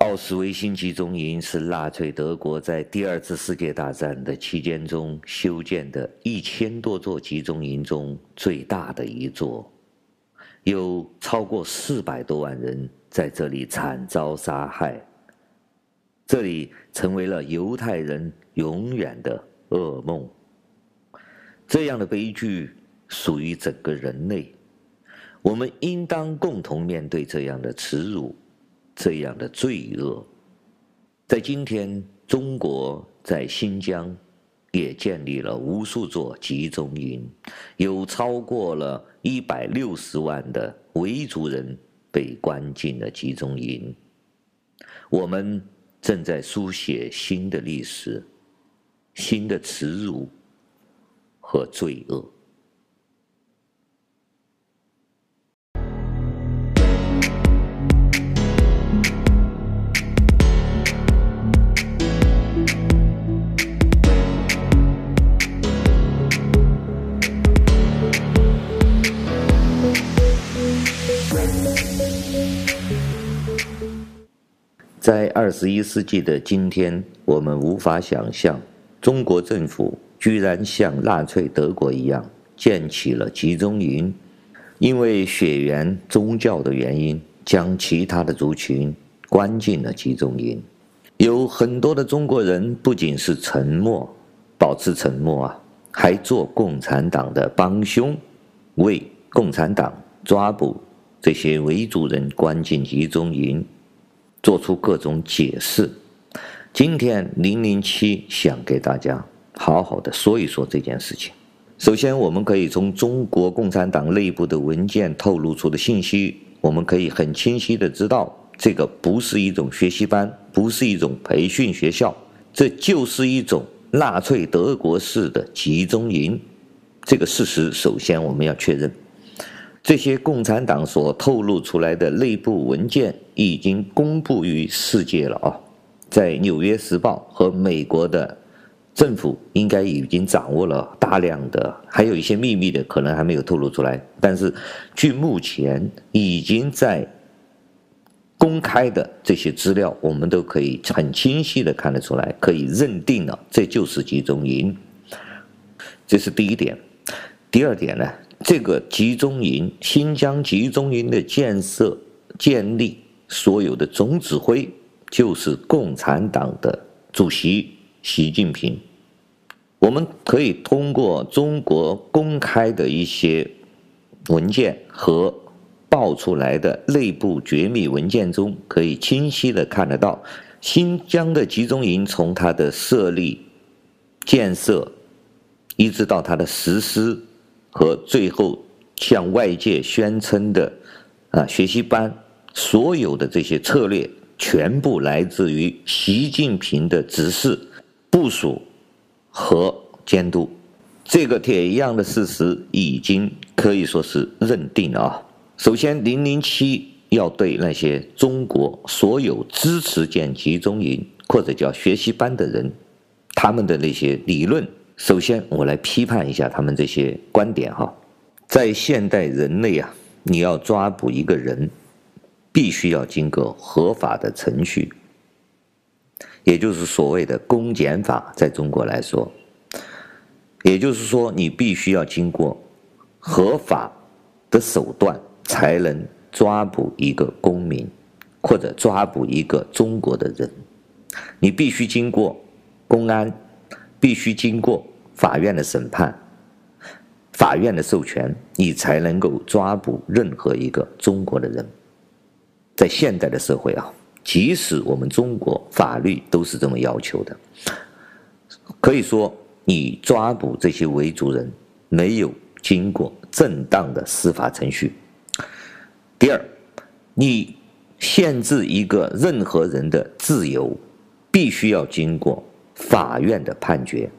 奥斯维辛集中营是纳粹德国在第二次世界大战的期间中修建的一千多座集中营中最大的一座，有超过四百多万人在这里惨遭杀害，这里成为了犹太人永远的噩梦。这样的悲剧属于整个人类，我们应当共同面对这样的耻辱。这样的罪恶，在今天，中国在新疆也建立了无数座集中营，有超过了一百六十万的维族人被关进了集中营。我们正在书写新的历史，新的耻辱和罪恶。在二十一世纪的今天，我们无法想象中国政府居然像纳粹德国一样建起了集中营，因为血缘、宗教的原因，将其他的族群关进了集中营。有很多的中国人不仅是沉默，保持沉默啊，还做共产党的帮凶，为共产党抓捕这些维族人关进集中营。做出各种解释。今天零零七想给大家好好的说一说这件事情。首先，我们可以从中国共产党内部的文件透露出的信息，我们可以很清晰的知道，这个不是一种学习班，不是一种培训学校，这就是一种纳粹德国式的集中营。这个事实，首先我们要确认。这些共产党所透露出来的内部文件已经公布于世界了啊，在《纽约时报》和美国的政府应该已经掌握了大量的，还有一些秘密的可能还没有透露出来。但是，据目前已经在公开的这些资料，我们都可以很清晰的看得出来，可以认定了这就是集中营。这是第一点。第二点呢？这个集中营，新疆集中营的建设、建立，所有的总指挥就是共产党的主席习近平。我们可以通过中国公开的一些文件和爆出来的内部绝密文件中，可以清晰的看得到，新疆的集中营从它的设立、建设，一直到它的实施。和最后向外界宣称的啊学习班，所有的这些策略全部来自于习近平的指示、部署和监督。这个铁一样的事实已经可以说是认定了啊。首先，零零七要对那些中国所有支持建集中营或者叫学习班的人，他们的那些理论。首先，我来批判一下他们这些观点哈。在现代人类啊，你要抓捕一个人，必须要经过合法的程序，也就是所谓的公检法，在中国来说，也就是说，你必须要经过合法的手段，才能抓捕一个公民，或者抓捕一个中国的人。你必须经过公安，必须经过。法院的审判，法院的授权，你才能够抓捕任何一个中国的人。在现代的社会啊，即使我们中国法律都是这么要求的，可以说你抓捕这些维族人没有经过正当的司法程序。第二，你限制一个任何人的自由，必须要经过法院的判决。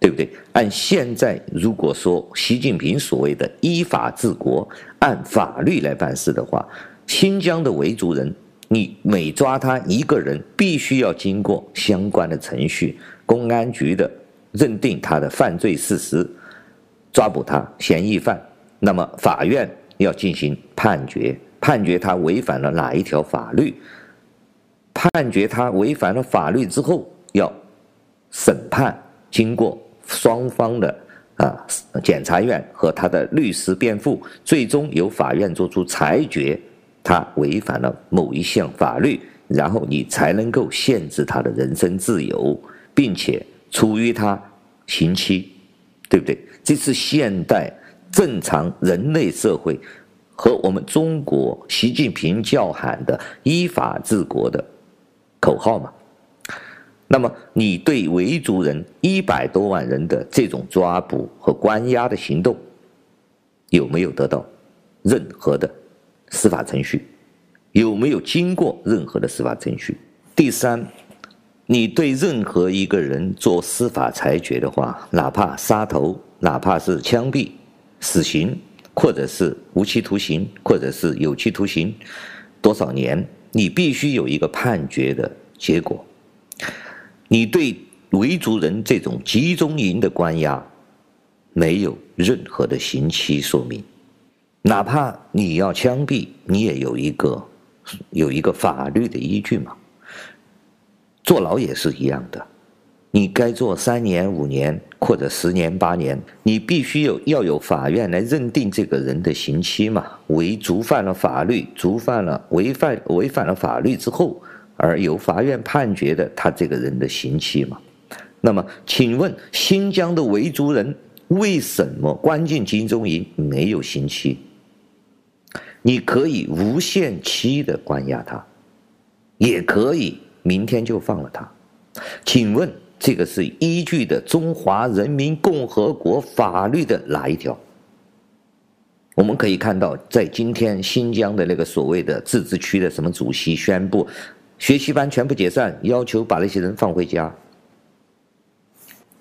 对不对？按现在如果说习近平所谓的依法治国，按法律来办事的话，新疆的维族人，你每抓他一个人，必须要经过相关的程序，公安局的认定他的犯罪事实，抓捕他嫌疑犯，那么法院要进行判决，判决他违反了哪一条法律，判决他违反了法律之后，要审判，经过双方的啊检察院和他的律师辩护，最终由法院作出裁决，他违反了某一项法律，然后你才能够限制他的人身自由，并且处于他刑期，对不对？这是现代正常人类社会和我们中国习近平叫喊的“依法治国”的口号嘛。那么，你对维族人一百多万人的这种抓捕和关押的行动，有没有得到任何的司法程序？有没有经过任何的司法程序？第三，你对任何一个人做司法裁决的话，哪怕杀头，哪怕是枪毙、死刑，或者是无期徒刑，或者是有期徒刑，多少年，你必须有一个判决的结果。你对维族人这种集中营的关押，没有任何的刑期说明，哪怕你要枪毙，你也有一个有一个法律的依据嘛。坐牢也是一样的，你该坐三年、五年或者十年、八年，你必须有要有法院来认定这个人的刑期嘛。违触犯了法律，触犯了违犯违反了法律之后。而由法院判决的他这个人的刑期嘛，那么请问新疆的维族人为什么关进集中营没有刑期？你可以无限期的关押他，也可以明天就放了他。请问这个是依据的中华人民共和国法律的哪一条？我们可以看到，在今天新疆的那个所谓的自治区的什么主席宣布。学习班全部解散，要求把那些人放回家。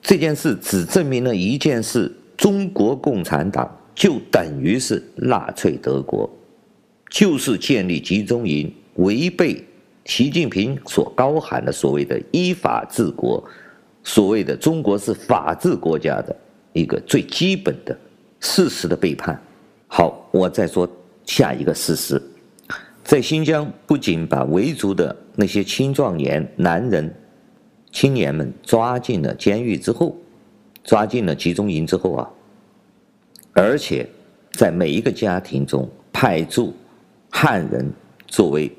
这件事只证明了一件事：中国共产党就等于是纳粹德国，就是建立集中营，违背习近平所高喊的所谓的依法治国，所谓的中国是法治国家的一个最基本的事实的背叛。好，我再说下一个事实。在新疆，不仅把维族的那些青壮年、男人、青年们抓进了监狱之后，抓进了集中营之后啊，而且在每一个家庭中派驻汉人作为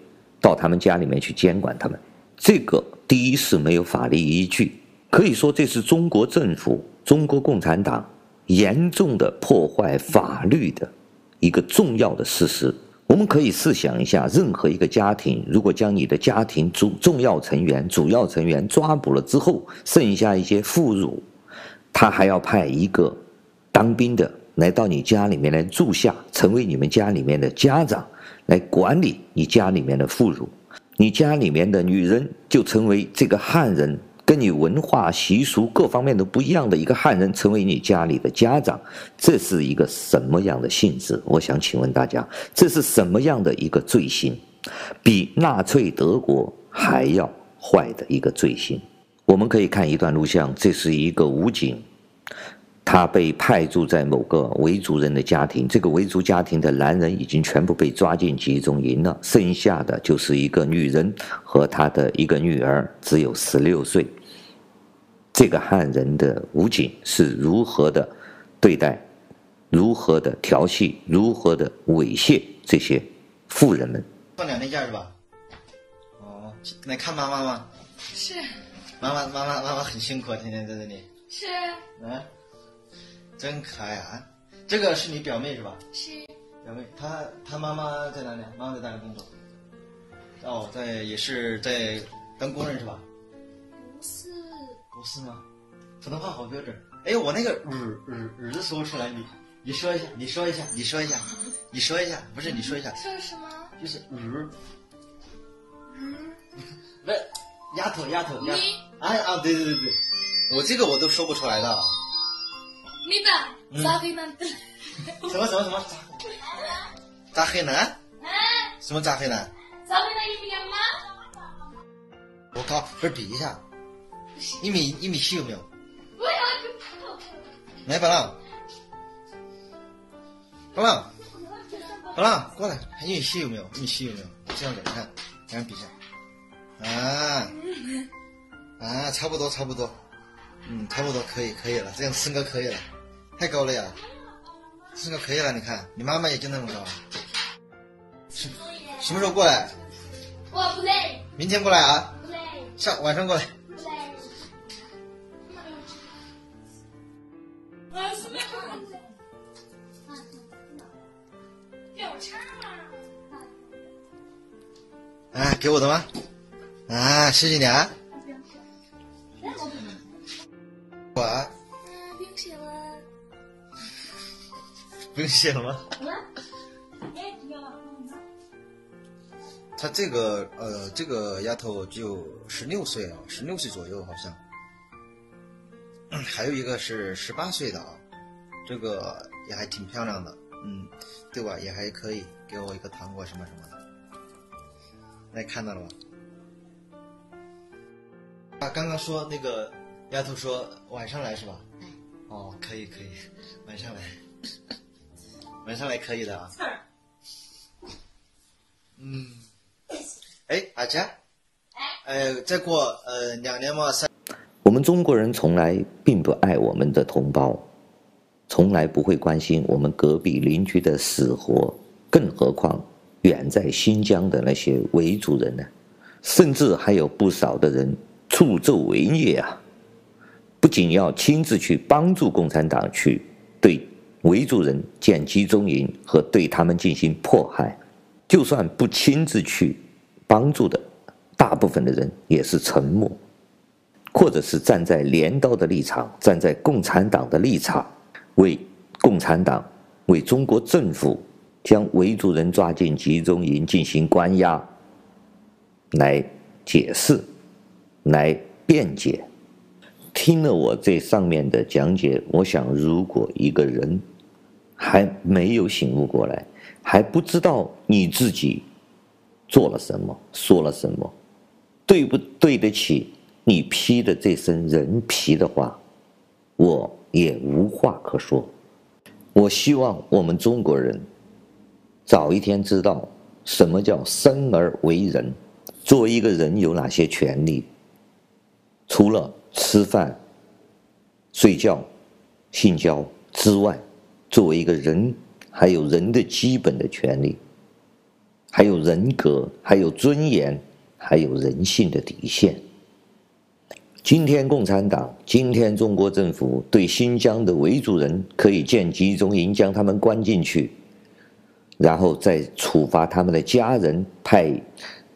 到他们家里面去监管他们。这个第一是没有法律依据，可以说这是中国政府、中国共产党严重的破坏法律的一个重要的事实。我们可以试想一下，任何一个家庭，如果将你的家庭主重要成员、主要成员抓捕了之后，剩下一些妇孺，他还要派一个当兵的来到你家里面来住下，成为你们家里面的家长，来管理你家里面的妇孺，你家里面的女人就成为这个汉人。跟你文化习俗各方面都不一样的一个汉人成为你家里的家长，这是一个什么样的性质？我想请问大家，这是什么样的一个罪行？比纳粹德国还要坏的一个罪行。我们可以看一段录像，这是一个武警，他被派驻在某个维族人的家庭，这个维族家庭的男人已经全部被抓进集中营了，剩下的就是一个女人和他的一个女儿，只有十六岁。这个汉人的武警是如何的对待，如何的调戏，如何的猥亵这些富人们？放两天假是吧？哦，来看妈妈吗？是。妈妈，妈妈，妈妈很辛苦啊，天天在这里。是。嗯，真可爱啊！这个是你表妹是吧？是。表妹，她她妈妈在哪里？妈妈在哪里工作？哦，在也是在当工人是吧？不是。吗？普通话好标准。哎，我那个日日日子说出来，你你说一下，你说一下，你说一下，你说一下，不是你说一下。说什么？就是日。日。不是，丫头丫头丫头。你。哎啊，对对对对，我这个我都说不出来的。你的扎黑男。什么什么什么？扎黑男？哎。什么扎黑男？扎黑男一米两吗？我靠，不是比一下。一米一米七有没有？不要就来，宝浪，宝浪，宝浪，过来，一米七有没有？一米七有没有？这样子，你看，咱比一下。啊。啊，差不多差不多，嗯，差不多可以可以了，这样身高可以了，太高了呀，身高可以了，你看。你妈妈也就那么高，什什么时候过来？我不累，明天过来啊，不累，下晚上过来。啊，什么？给我唱啊！啊，给我的吗？啊，谢谢你啊。我啊，嗯，不用谢了。不用谢了吗？哎，不要了。他这个呃，这个丫头就十六岁啊，十六岁左右好像。嗯，还有一个是十八岁的啊，这个也还挺漂亮的，嗯，对吧？也还可以，给我一个糖果什么什么的。那看到了吧？啊，刚刚说那个丫头说晚上来是吧？哦，可以可以，晚上来，晚上来可以的啊。嗯，哎，阿佳，哎，再过呃两年嘛三。我们中国人从来并不爱我们的同胞，从来不会关心我们隔壁邻居的死活，更何况远在新疆的那些维族人呢？甚至还有不少的人助纣为虐啊！不仅要亲自去帮助共产党去对维族人建集中营和对他们进行迫害，就算不亲自去帮助的，大部分的人也是沉默，或者是站在镰刀的立场，站在共产党的立场，为共产党、为中国政府将维族人抓进集中营进行关押，来解释，来辩解。听了我这上面的讲解，我想，如果一个人还没有醒悟过来，还不知道你自己做了什么，说了什么，对不对得起你披的这身人皮的话，我也无话可说。我希望我们中国人早一天知道什么叫生而为人，作为一个人有哪些权利，除了。吃饭、睡觉、性交之外，作为一个人，还有人的基本的权利，还有人格，还有尊严，还有人性的底线。今天共产党，今天中国政府对新疆的维族人可以建集中营，将他们关进去，然后再处罚他们的家人，派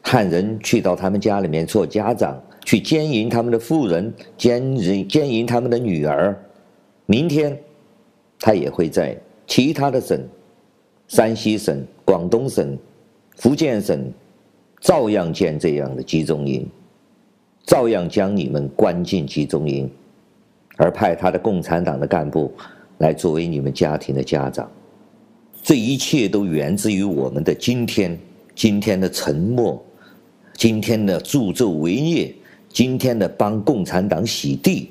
汉人去到他们家里面做家长。去奸淫他们的妇人，奸淫奸淫他们的女儿。明天，他也会在其他的省，山西省、广东省、福建省，照样建这样的集中营，照样将你们关进集中营，而派他的共产党的干部来作为你们家庭的家长。这一切都源自于我们的今天，今天的沉默，今天的助纣为虐。今天的帮共产党洗地，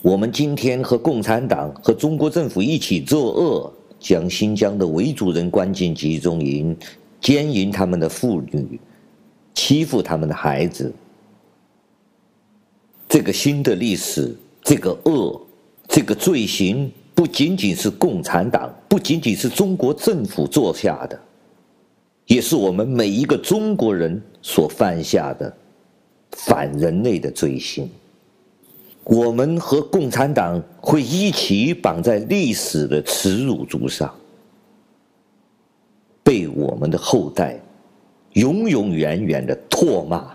我们今天和共产党和中国政府一起作恶，将新疆的维族人关进集中营，奸淫他们的妇女，欺负他们的孩子。这个新的历史，这个恶，这个罪行，不仅仅是共产党，不仅仅是中国政府做下的，也是我们每一个中国人所犯下的。反人类的罪行，我们和共产党会一起绑在历史的耻辱柱上，被我们的后代永永远远的唾骂。